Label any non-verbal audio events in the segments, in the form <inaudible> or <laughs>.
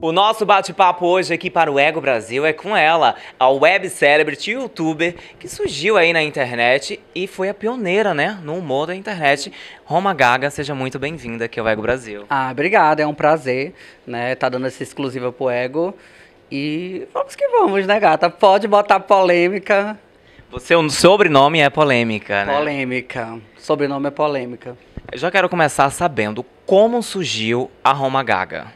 O nosso bate-papo hoje aqui para o Ego Brasil é com ela, a web celebrity youtuber que surgiu aí na internet e foi a pioneira, né, no humor da internet. Roma Gaga, seja muito bem-vinda aqui ao Ego Brasil. Ah, obrigada, é um prazer, né, tá dando essa exclusiva pro Ego. E vamos que vamos, né, gata? Pode botar polêmica. Seu sobrenome é polêmica, né? Polêmica. Sobrenome é polêmica. Eu já quero começar sabendo como surgiu a Roma Gaga.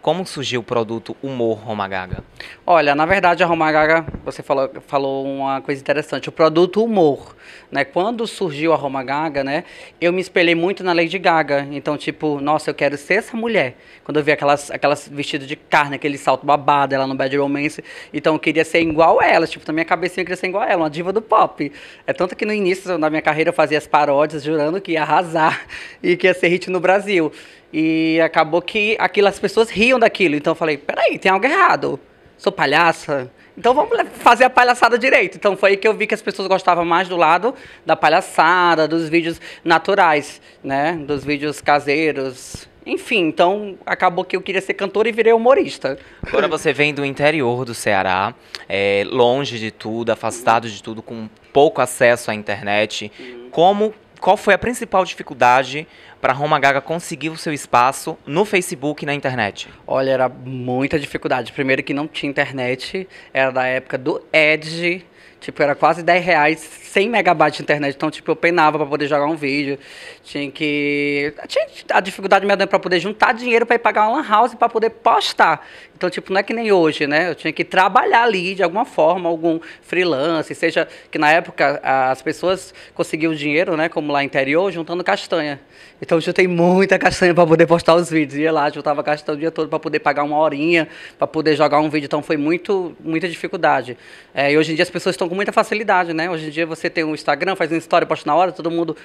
Como surgiu o produto Humor Roma Gaga? Olha, na verdade, a Roma Gaga, você falou, falou uma coisa interessante, o produto humor, né? Quando surgiu a Roma Gaga, né, eu me espelhei muito na Lady Gaga. Então, tipo, nossa, eu quero ser essa mulher. Quando eu vi aquelas, aquelas vestidas de carne, aquele salto babado, ela no Bad Romance, então eu queria ser igual ela. Tipo, na minha cabecinha eu queria ser igual ela, uma diva do pop. É tanto que no início da minha carreira eu fazia as paródias, jurando que ia arrasar <laughs> e que ia ser hit no Brasil. E acabou que aquilo, as pessoas riam daquilo. Então eu falei, peraí, tem algo errado. Sou palhaça. Então vamos fazer a palhaçada direito. Então foi aí que eu vi que as pessoas gostavam mais do lado da palhaçada, dos vídeos naturais, né? Dos vídeos caseiros. Enfim, então acabou que eu queria ser cantora e virei humorista. Agora você vem do interior do Ceará, é, longe de tudo, afastado de tudo, com pouco acesso à internet. Como, qual foi a principal dificuldade para Roma Gaga conseguir o seu espaço no Facebook e na internet? Olha, era muita dificuldade. Primeiro que não tinha internet, era da época do Edge. Tipo, era quase 10 reais, 100 megabytes de internet. Então, tipo, eu penava para poder jogar um vídeo. Tinha que. Tinha a dificuldade mesmo para poder juntar dinheiro para ir pagar uma lan house para poder postar. Então, tipo, não é que nem hoje, né? Eu tinha que trabalhar ali de alguma forma, algum freelance, seja que na época as pessoas conseguiam dinheiro, né? Como lá interior, juntando castanha. Então, eu juntei muita castanha para poder postar os vídeos. Ia lá, juntava castanha o dia todo para poder pagar uma horinha, para poder jogar um vídeo. Então, foi muito, muita dificuldade. É, e hoje em dia as pessoas estão com muita facilidade, né? Hoje em dia você tem um Instagram, faz uma história, posta na hora, todo mundo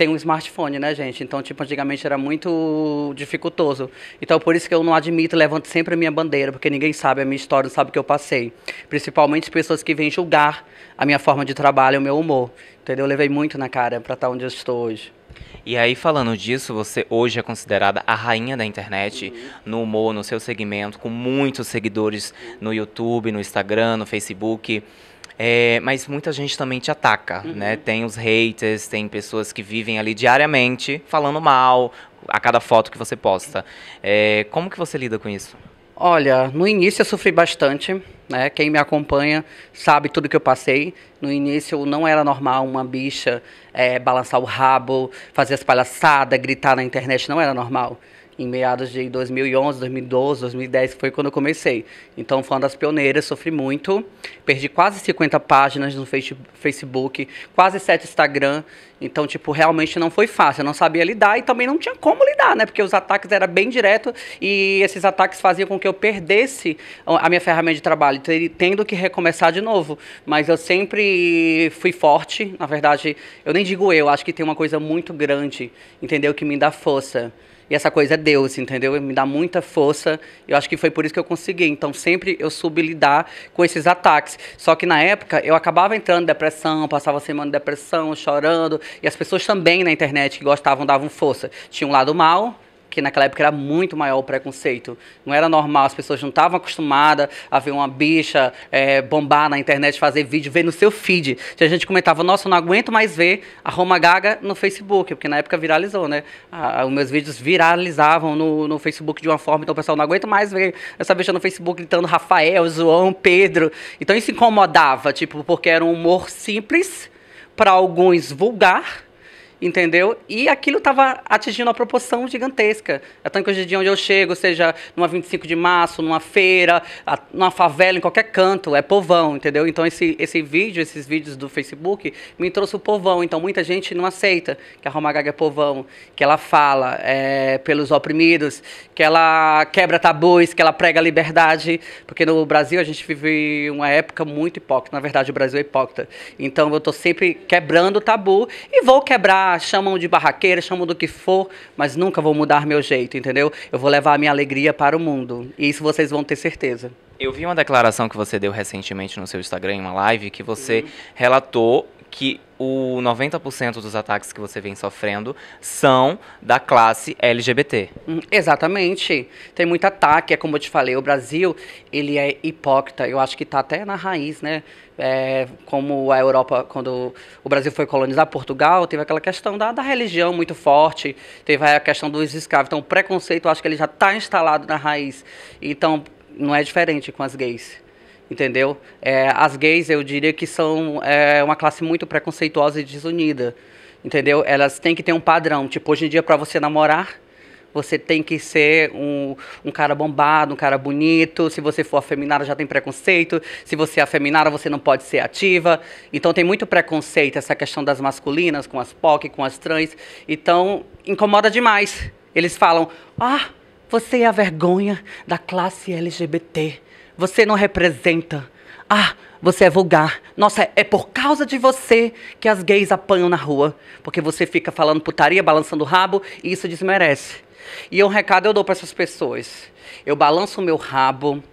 tem um smartphone, né, gente? Então, tipo, antigamente era muito dificultoso. Então, por isso que eu não admito, levanto sempre a minha bandeira, porque ninguém sabe a minha história, não sabe o que eu passei. Principalmente pessoas que vêm julgar a minha forma de trabalho, o meu humor. Entendeu? Eu levei muito na cara para estar onde eu estou hoje. E aí, falando disso, você hoje é considerada a rainha da internet no humor, no seu segmento, com muitos seguidores no YouTube, no Instagram, no Facebook. É, mas muita gente também te ataca, Uhum. né? Tem os haters, tem pessoas que vivem ali diariamente falando mal a cada foto que você posta. É, como que você lida com isso? Olha, no início eu sofri bastante, né? Quem me acompanha sabe tudo que eu passei. No início não era normal uma bicha eh, balançar o rabo, fazer as palhaçadas, gritar na internet, não era normal. Em meados de 2011, 2012, 2010, que foi quando eu comecei. Então, foi uma das pioneiras, sofri muito. Perdi quase 50 páginas no face- Facebook, quase 7 Instagram. Então, tipo, realmente não foi fácil. Eu não sabia lidar e também não tinha como lidar, né? Porque os ataques eram bem direto e esses ataques faziam com que eu perdesse a minha ferramenta de trabalho, ter- tendo que recomeçar de novo. Mas eu sempre fui forte. Na verdade, eu nem digo eu, acho que tem uma coisa muito grande, entendeu? Que me dá força. E essa coisa é Deus, entendeu? Me dá muita força. Eu acho que foi por isso que eu consegui. Então, sempre eu soube lidar com esses ataques. Só que na época, eu acabava entrando em depressão, passava semana de depressão, chorando. E as pessoas também na internet que gostavam davam força. Tinha um lado mal, que naquela época era muito maior o preconceito. Não era normal, as pessoas não estavam acostumadas a ver uma bicha eh, bombar na internet, fazer vídeo, ver no seu feed. Tinha gente comentava, nossa, eu não aguento mais ver a Roma Gaga no Facebook, porque na época viralizou, né? Ah, os meus vídeos viralizavam no, no Facebook de uma forma, então o pessoal não aguenta mais ver essa bicha no Facebook gritando Rafael, João, Pedro. Então isso incomodava, tipo, porque era um humor simples, para alguns vulgar, entendeu? E aquilo estava atingindo uma proporção gigantesca. É tanto que hoje em dia, onde eu chego, seja numa 25 de março, numa feira, numa favela, em qualquer canto, é povão, entendeu? Então, esse, esse vídeo, esses vídeos do Facebook, me trouxe o povão. Então, muita gente não aceita que a Roma Gaga é povão, que ela fala é, pelos oprimidos, que ela quebra tabus, que ela prega liberdade. Porque no Brasil, a gente vive uma época muito hipócrita. Na verdade, o Brasil é hipócrita. Então, eu estou sempre quebrando o tabu e vou quebrar chamam de barraqueira, chamam do que for, mas nunca vou mudar meu jeito, entendeu? Eu vou levar a minha alegria para o mundo. E isso vocês vão ter certeza. Eu vi uma declaração que você deu recentemente no seu Instagram, em uma live, que você relatou que o 90% dos ataques que você vem sofrendo são da classe LGBT. Hum, exatamente. Tem muito ataque, é como eu te falei, o Brasil, ele é hipócrita. Eu acho que está até na raiz, né? É, como a Europa, quando o Brasil foi colonizar Portugal, teve aquela questão da, da religião muito forte, teve a questão dos escravos. Então, o preconceito, eu acho que ele já está instalado na raiz. Então, não é diferente com as gays entendeu? É, as gays, eu diria que são é, uma classe muito preconceituosa e desunida, entendeu? Elas têm que ter um padrão. Tipo, hoje em dia, para você namorar, você tem que ser um, um cara bombado, um cara bonito. Se você for afeminada, já tem preconceito. Se você é afeminada, você não pode ser ativa. Então, tem muito preconceito essa questão das masculinas, com as POC, com as trans. Então, incomoda demais. Eles falam, ah, você é a vergonha da classe LGBT você não representa. Ah, você é vulgar. Nossa, é por causa de você que as gays apanham na rua. Porque você fica falando putaria, balançando o rabo, e isso desmerece. E um recado eu dou para essas pessoas. Eu balanço o meu rabo,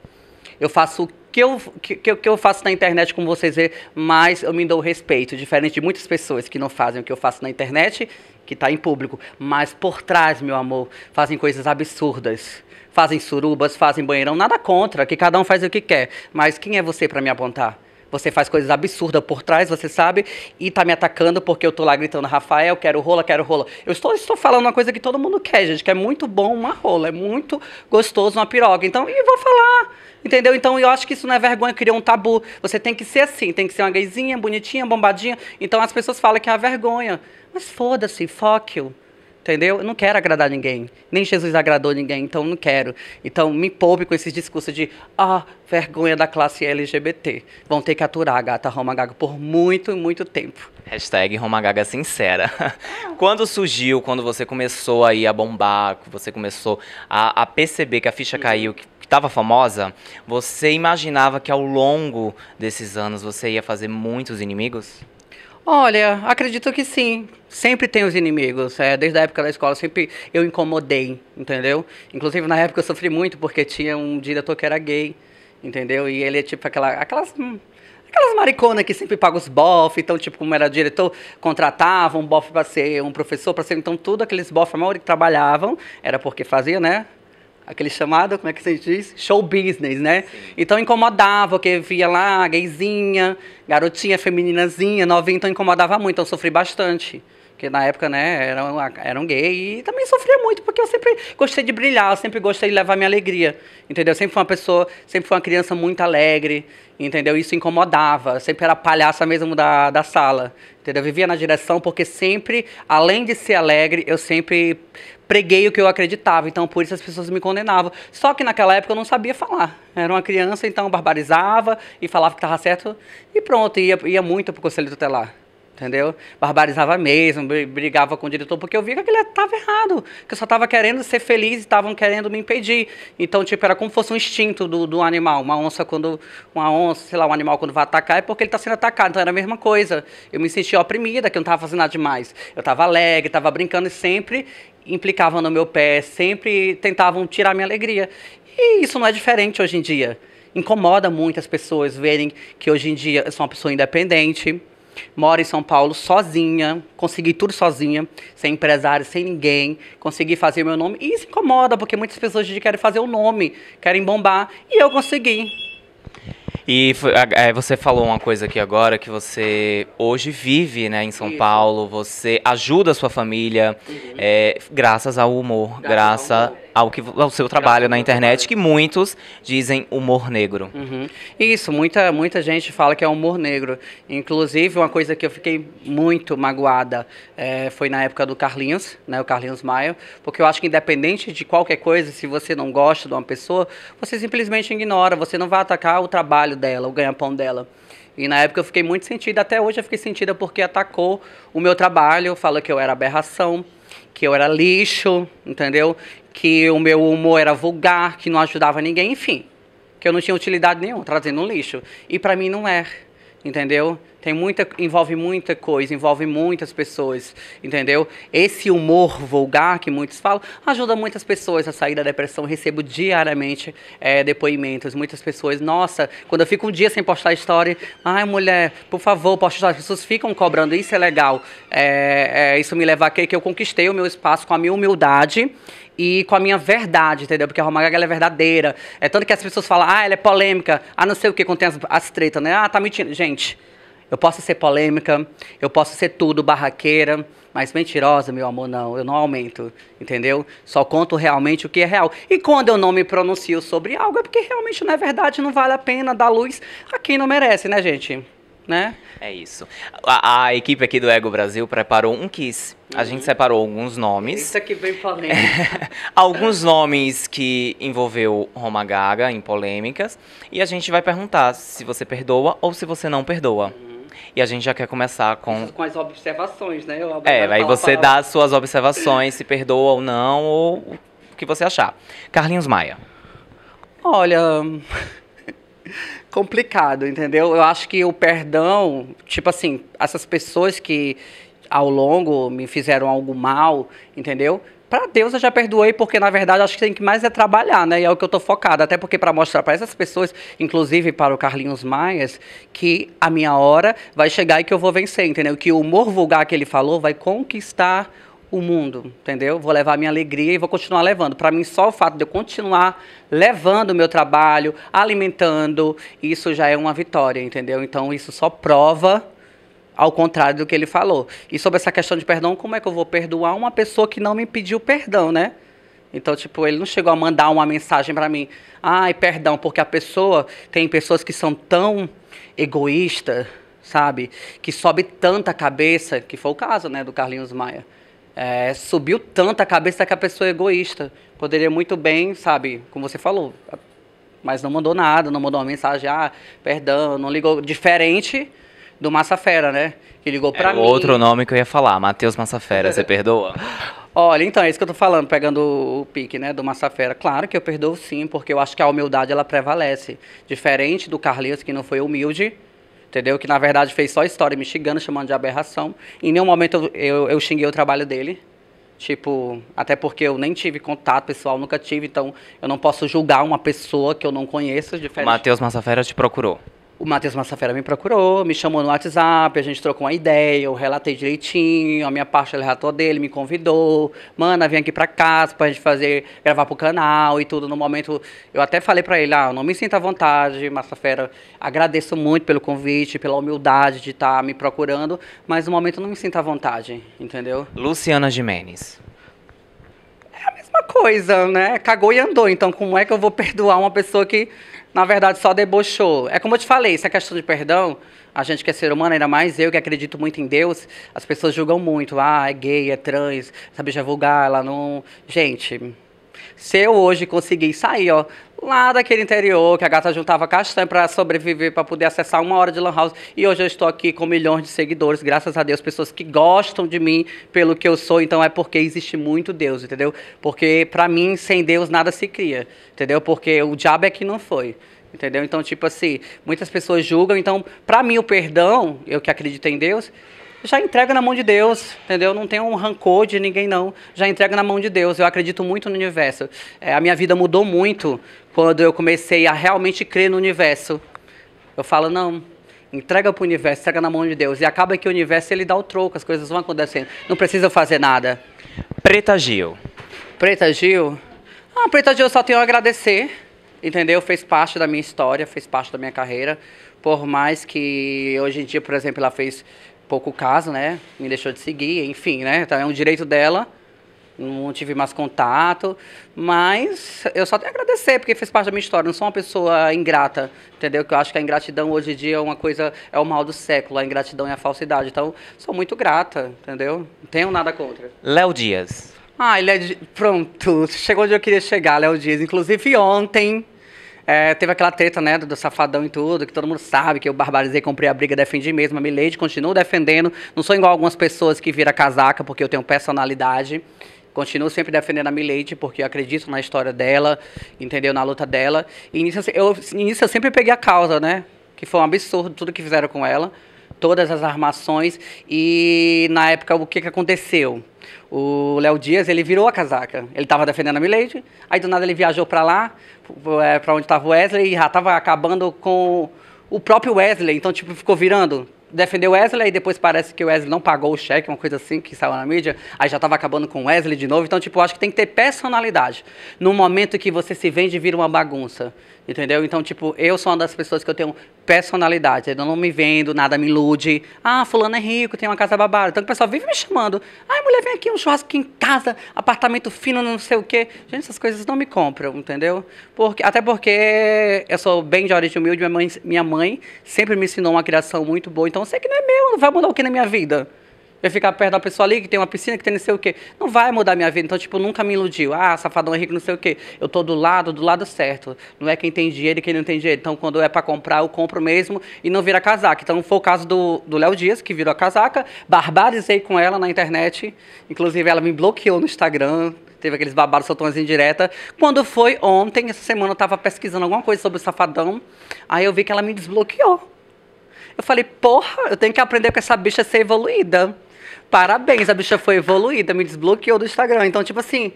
eu faço o que eu, que, que eu faço na internet, como vocês vê, mas eu me dou respeito, diferente de muitas pessoas que não fazem o que eu faço na internet, que está em público, mas por trás, meu amor, fazem coisas absurdas fazem surubas, fazem banheirão, nada contra, que cada um faz o que quer. Mas quem é você para me apontar? Você faz coisas absurdas por trás, você sabe, e tá me atacando porque eu tô lá gritando, Rafael, quero rola, quero rola. Eu estou, estou falando uma coisa que todo mundo quer, gente, que é muito bom uma rola, é muito gostoso uma piroga. Então, e vou falar, entendeu? Então, eu acho que isso não é vergonha, criar um tabu. Você tem que ser assim, tem que ser uma gayzinha, bonitinha, bombadinha. Então, as pessoas falam que é a vergonha. Mas foda-se, fuck you. Entendeu? Eu não quero agradar ninguém. Nem Jesus agradou ninguém, então não quero. Então me poupe com esses discursos de ah, vergonha da classe LGBT. Vão ter que aturar a gata Roma Gaga por muito, muito tempo. Hashtag Roma Gaga sincera. <laughs> quando surgiu, quando você começou aí a bombar, você começou a, a perceber que a ficha caiu, que estava famosa, você imaginava que ao longo desses anos você ia fazer muitos inimigos? Olha, acredito que sim. Sempre tem os inimigos. É, desde a época da escola, sempre eu incomodei, entendeu? Inclusive, na época, eu sofri muito porque tinha um diretor que era gay, entendeu? E ele é tipo aquela, aquelas hum, aquelas mariconas que sempre pagam os bof, então, tipo, como era diretor, contratavam um bof para ser um professor, para ser. Então, tudo aqueles bof, a maioria que trabalhavam, era porque fazia, né? Aquele chamado, como é que se diz? Show business, né? Sim. Então incomodava, porque via lá, gayzinha, garotinha, femininazinha, novinha, então incomodava muito, então sofri bastante. Porque na época, né, era, era um gay e também sofria muito, porque eu sempre gostei de brilhar, eu sempre gostei de levar minha alegria, entendeu? Sempre fui uma pessoa, sempre fui uma criança muito alegre, entendeu? Isso incomodava, sempre era palhaça mesmo da, da sala, entendeu? Eu vivia na direção porque sempre, além de ser alegre, eu sempre preguei o que eu acreditava, então por isso as pessoas me condenavam. Só que naquela época eu não sabia falar. Era uma criança, então barbarizava e falava que estava certo e pronto, ia, ia muito para o conselho tutelar. Entendeu? Barbarizava mesmo, brigava com o diretor, porque eu via que aquilo estava errado, que eu só estava querendo ser feliz e estavam querendo me impedir. Então, tipo, era como se fosse um instinto do, do animal. Uma onça, quando. Uma onça, sei lá, um animal quando vai atacar, é porque ele está sendo atacado. Então era a mesma coisa. Eu me sentia oprimida, que eu não estava fazendo nada demais. Eu estava alegre, estava brincando e sempre implicavam no meu pé, sempre tentavam tirar minha alegria. E isso não é diferente hoje em dia. Incomoda muito as pessoas verem que hoje em dia eu sou uma pessoa independente, moro em São Paulo sozinha, consegui tudo sozinha, sem empresário, sem ninguém, consegui fazer meu nome. E isso incomoda, porque muitas pessoas querem fazer o nome, querem bombar, e eu consegui. E é, você falou uma coisa aqui agora que você hoje vive né, em São Isso. Paulo, você ajuda a sua família uhum. é, graças ao humor, graças, graças ao, que, ao seu trabalho na internet, que muitos dizem humor negro. Uhum. Isso, muita, muita gente fala que é humor negro. Inclusive, uma coisa que eu fiquei muito magoada é, foi na época do Carlinhos, né, o Carlinhos Maia, porque eu acho que independente de qualquer coisa, se você não gosta de uma pessoa, você simplesmente ignora, você não vai atacar o trabalho dela, o ganha-pão dela. E na época eu fiquei muito sentida, até hoje eu fiquei sentida porque atacou o meu trabalho, falou que eu era aberração, que eu era lixo, entendeu? Que o meu humor era vulgar, que não ajudava ninguém, enfim. Que eu não tinha utilidade nenhuma, trazendo um lixo. E para mim não é, entendeu? Tem muita, envolve muita coisa, envolve muitas pessoas, entendeu? Esse humor vulgar que muitos falam ajuda muitas pessoas a sair da depressão. Recebo diariamente é, depoimentos, muitas pessoas, nossa, quando eu fico um dia sem postar história, ai mulher, por favor, poste história. As pessoas ficam cobrando, isso é legal. É, é, isso me leva a crer que eu conquistei o meu espaço com a minha humildade e com a minha verdade, entendeu? Porque a Roma Gaga é verdadeira. É tanto que as pessoas falam, ah, ela é polêmica, ah, não sei o que, tem as, as tretas, né? Ah, tá mentindo. Gente, eu posso ser polêmica, eu posso ser tudo, barraqueira, mas mentirosa, meu amor, não, eu não aumento, entendeu? Só conto realmente o que é real. E quando eu não me pronuncio sobre algo, é porque realmente não é verdade, não vale a pena dar luz a quem não merece, né, gente? Né? É isso. A, a equipe aqui do Ego Brasil preparou um quiz. A gente separou alguns nomes. Isso aqui vem polêmica. <laughs> alguns nomes que envolveu Roma Gaga em polêmicas. E a gente vai perguntar se você perdoa ou se você não perdoa. E a gente já quer começar com. Com as observações, né? Eu é, aí você dá as suas observações, se perdoa ou não, ou o que você achar. Carlinhos Maia. Olha. <laughs> complicado, entendeu? Eu acho que o perdão, tipo assim, essas pessoas que ao longo me fizeram algo mal, entendeu? Para Deus eu já perdoei, porque na verdade acho que tem que mais é trabalhar, né? E é o que eu tô focado, até porque para mostrar para essas pessoas, inclusive para o Carlinhos Maias, que a minha hora vai chegar e que eu vou vencer, entendeu? Que o humor vulgar que ele falou vai conquistar o mundo, entendeu? Vou levar a minha alegria e vou continuar levando. Para mim, só o fato de eu continuar levando o meu trabalho, alimentando, isso já é uma vitória, entendeu? Então, isso só prova ao contrário do que ele falou. E sobre essa questão de perdão, como é que eu vou perdoar uma pessoa que não me pediu perdão, né? Então, tipo, ele não chegou a mandar uma mensagem para mim, ai, perdão, porque a pessoa, tem pessoas que são tão egoístas, sabe? Que sobe tanta cabeça, que foi o caso, né, do Carlinhos Maia é, subiu tanto a cabeça que a pessoa é egoísta. Poderia muito bem, sabe, como você falou, mas não mandou nada, não mandou uma mensagem, ah, perdão, não ligou. Diferente do Massafera, né? Que ligou pra é mim. Outro nome que eu ia falar, Matheus Massafera, você <laughs> perdoa? Olha, então, é isso que eu tô falando, pegando o pique, né, do Massafera. Claro que eu perdoo sim, porque eu acho que a humildade, ela prevalece. Diferente do Carlinhos, que não foi humilde, entendeu? Que na verdade fez só história me xingando, chamando de aberração. Em nenhum momento eu, eu, eu xinguei o trabalho dele. Tipo, até porque eu nem tive contato pessoal, nunca tive, então eu não posso julgar uma pessoa que eu não conheço. Diferente. Matheus Massafera te procurou. O Matheus Massafera me procurou, me chamou no WhatsApp, a gente trocou uma ideia, eu relatei direitinho, a minha parte ele relatou dele, me convidou, mana, vem aqui pra casa pra gente fazer, gravar pro canal e tudo. No momento, eu até falei pra ele, ah, não me sinta à vontade, Massafera, agradeço muito pelo convite, pela humildade de estar tá me procurando, mas no momento não me sinto à vontade, entendeu? Luciana Jimenez coisa, né? Cagou e andou. Então, como é que eu vou <laughs> perdoar uma pessoa que na verdade, só debochou. É como eu te falei, essa questão de perdão, a gente que é ser humano, ainda mais eu que acredito muito em Deus, as pessoas julgam muito. Ah, é gay, é trans, essa bicha é vulgar, ela não... Gente, se eu hoje conseguir sair, ó, lá daquele interior, que a gata juntava castanha para sobreviver, para poder acessar uma hora de lan house, e hoje eu estou aqui com milhões de seguidores, graças a Deus, pessoas que gostam de mim pelo que eu sou, então é porque existe muito Deus, entendeu? Porque para mim, sem Deus, nada se cria, entendeu? Porque o diabo é que não foi. Entendeu? Então, tipo assim, muitas pessoas julgam. Então, para mim, o perdão, eu que acredito em Deus, já entrega na mão de Deus, entendeu? Não tem um rancor de ninguém, não. Já entrega na mão de Deus. Eu acredito muito no universo. É, a minha vida mudou muito quando eu comecei a realmente crer no universo. Eu falo, não, entrega para o universo, entrega na mão de Deus. E acaba que o universo ele dá o troco, as coisas vão acontecendo. Não precisa fazer nada. Preta Gil. Preta Gil? Ah, Preta Gil, eu só tenho a agradecer, entendeu? Fez parte da minha história, fez parte da minha carreira. Por mais que hoje em dia, por exemplo, ela fez pouco caso, né? Me deixou de seguir, enfim, né? Então é um direito dela. Não tive mais contato, mas eu só tenho a agradecer, porque fez parte da minha história. Não sou uma pessoa ingrata, entendeu? Que eu acho que a ingratidão hoje em dia é uma coisa, é o mal do século, a ingratidão e a falsidade. Então, sou muito grata, entendeu? Não tenho nada contra. Léo Dias. Ah, ele é. Pronto, chegou onde eu queria chegar, Léo Dias. Inclusive, ontem é, teve aquela treta, né, do, safadão e tudo, que todo mundo sabe que eu barbarizei, comprei a briga, defendi mesmo. A Milady continuo defendendo. Não sou igual algumas pessoas que viram casaca porque eu tenho personalidade. Continuo sempre defendendo a Milady porque eu acredito na história dela, entendeu? Na luta dela. E nisso eu, nisso eu sempre peguei a causa, né? Que foi um absurdo tudo que fizeram com ela. Todas as armações. E na época, o que, que aconteceu? O Léo Dias, ele virou a casaca. Ele estava defendendo a Milady, aí do nada ele viajou para lá, para onde estava o Wesley, e já estava acabando com o próprio Wesley. Então, tipo, ficou virando defendeu Wesley, e depois parece que o Wesley não pagou o cheque, uma coisa assim que saiu na mídia, aí já estava acabando com o Wesley de novo. Então, tipo, acho que tem que ter personalidade. No momento que você se vende, vira uma bagunça. Entendeu? Então, tipo, eu sou uma das pessoas que eu tenho personalidade. Eu não me vendo, nada me ilude. Ah, fulano é rico, tem uma casa babada. Então o pessoal vive me chamando. Ai, mulher, vem aqui, um churrasco aqui em casa, apartamento fino, não sei o quê. Gente, essas coisas não me compram, entendeu? Porque, até porque eu sou bem de origem humilde, minha mãe, minha mãe sempre me ensinou uma criação muito boa. Então eu sei que não é meu, não vai mudar o que na minha vida? Eu ficar perto da pessoa ali que tem uma piscina, que tem não sei o quê. Não vai mudar minha vida. Então, tipo, nunca me iludiu. Ah, safadão é rico, não sei o quê. Eu tô do lado, do lado certo. Não é quem tem dinheiro e quem não tem dinheiro. Então, quando é para comprar, eu compro mesmo e não vira casaca. Então, foi o caso do Léo Dias, que virou a casaca. Barbarizei com ela na internet. Inclusive, ela me bloqueou no Instagram teve aqueles babados soltões em direta. Quando foi ontem, essa semana eu estava pesquisando alguma coisa sobre o Safadão, aí eu vi que ela me desbloqueou. Eu falei, porra, eu tenho que aprender com essa bicha a ser evoluída. Parabéns, a bicha foi evoluída, me desbloqueou do Instagram. Então, tipo assim,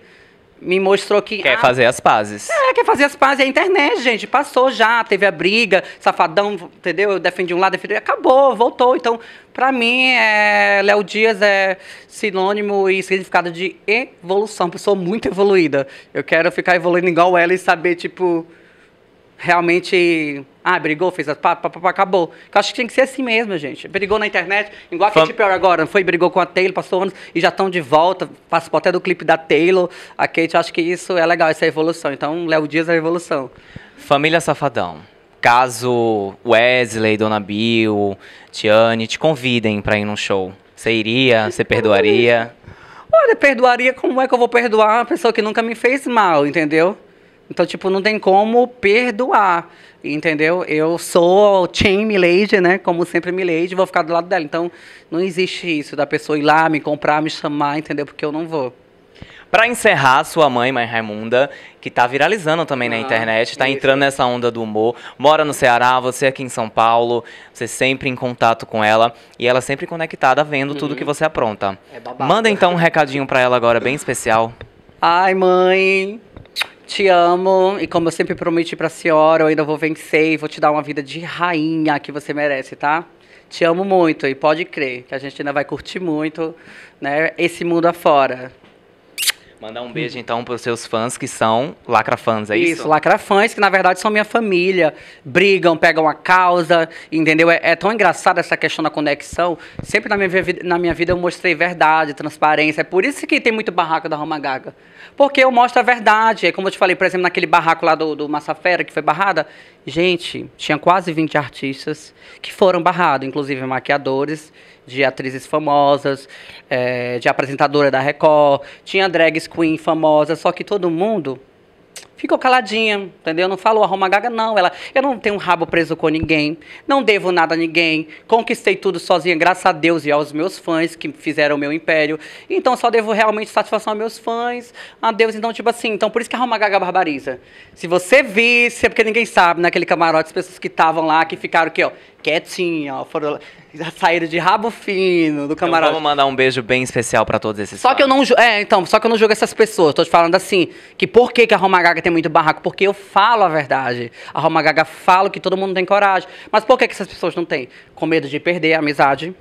me mostrou que. Quer ah, fazer as pazes. É, quer fazer as pazes. E a internet, gente, passou já, teve a briga, safadão, entendeu? Eu defendi um lado, defendi. Acabou, voltou. Então, pra mim, é, Léo Dias é sinônimo e significado de evolução. Pessoa muito evoluída. Eu quero ficar evoluindo igual ela e saber, tipo realmente. Ah, brigou, fez a. Pá, pá, pá, acabou. Eu acho que tem que ser assim mesmo, gente. Brigou na internet, igual a Katy Perry agora, foi, brigou com a Taylor, passou anos e já estão de volta. Participou até do clipe da Taylor. A Kate, acho que isso é legal, essa é evolução. Então, Léo Dias é a evolução. Família Safadão. Caso Wesley, Dona Bill, Tiane te convidem para ir num show, você iria? Você perdoaria? Olha, perdoaria, como é que eu vou perdoar uma pessoa que nunca me fez mal, entendeu? Então, tipo, não tem como perdoar, entendeu? Eu sou Chain Milady, né? Como sempre Milady, vou ficar do lado dela. Então, não existe isso da pessoa ir lá, me comprar, me chamar, entendeu? Porque eu não vou. Para encerrar, sua mãe, mãe Raimunda, que está viralizando também ah, na internet, está entrando nessa onda do humor, mora no Ceará, você aqui em São Paulo, você sempre em contato com ela e ela sempre conectada vendo uhum. tudo que você apronta. É Manda então um recadinho para ela agora bem especial. Ai, mãe, te amo e como eu sempre prometi para a senhora, eu ainda vou vencer e vou te dar uma vida de rainha que você merece, tá? Te amo muito e pode crer que a gente ainda vai curtir muito, né, esse mundo afora. Mandar um beijo então para os seus fãs que são lacrafãs, é isso? Isso, lacrafãs, que na verdade são minha família, brigam, pegam a causa, entendeu? É, é tão engraçado essa questão da conexão. Sempre na minha, vida, na minha vida eu mostrei verdade, transparência. É por isso que tem muito barraco da Roma Gaga. Porque eu mostro a verdade. É como eu te falei, por exemplo, naquele barraco lá do, do Massafera, que foi barrada. Gente, tinha quase 20 artistas que foram barrados, inclusive maquiadores de atrizes famosas, é, de apresentadora da Record, tinha drags queen famosa, só que todo mundo ficou caladinha, entendeu? Não falou a Roma Gaga, não. Ela, eu não tenho um rabo preso com ninguém, não devo nada a ninguém, conquistei tudo sozinha, graças a Deus e aos meus fãs que fizeram o meu império. Então só devo realmente satisfação aos meus fãs, a Deus. Então, tipo assim, então por isso que a Roma Gaga barbariza. Se você visse, é porque ninguém sabe, naquele camarote, as pessoas que estavam lá, que ficaram aqui, ó, quietinha, ó, foram <laughs> saíram de rabo fino do camarote. Então vamos mandar um beijo bem especial para todos esses Só que eu não, é, então, só que eu não julgo essas pessoas. Tô te falando assim, que por que, que a Roma Gaga tem muito barraco? Porque eu falo a verdade. A Roma Gaga fala que todo mundo tem coragem. Mas por que, que essas pessoas não têm? Com medo de perder a amizade,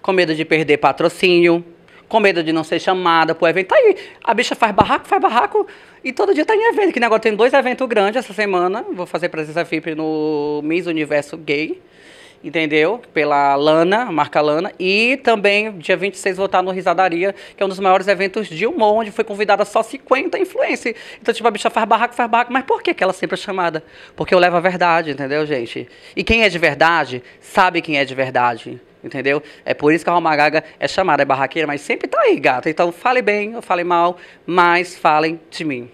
com medo de perder patrocínio, com medo de não ser chamada pro evento. Tá aí, a bicha faz barraco, faz barraco e todo dia tá em evento. Que negócio tem dois eventos grandes essa semana. Vou fazer presença VIP no Miss Universo Gay entendeu? Pela Lana, marca Lana. E também, dia 26, vou estar no Risadaria, que é um dos maiores eventos de humor, onde foi convidada só 50 influencers. Então, tipo, a bicha faz barraco, faz barraco. Mas por que, ela sempre é chamada? Porque eu levo a verdade, entendeu, gente? E quem é de verdade, sabe quem é de verdade. Entendeu? É por isso que a Roma Gaga é chamada, é barraqueira, mas sempre tá aí, gata. Então, fale bem ou fale mal, mas falem de mim.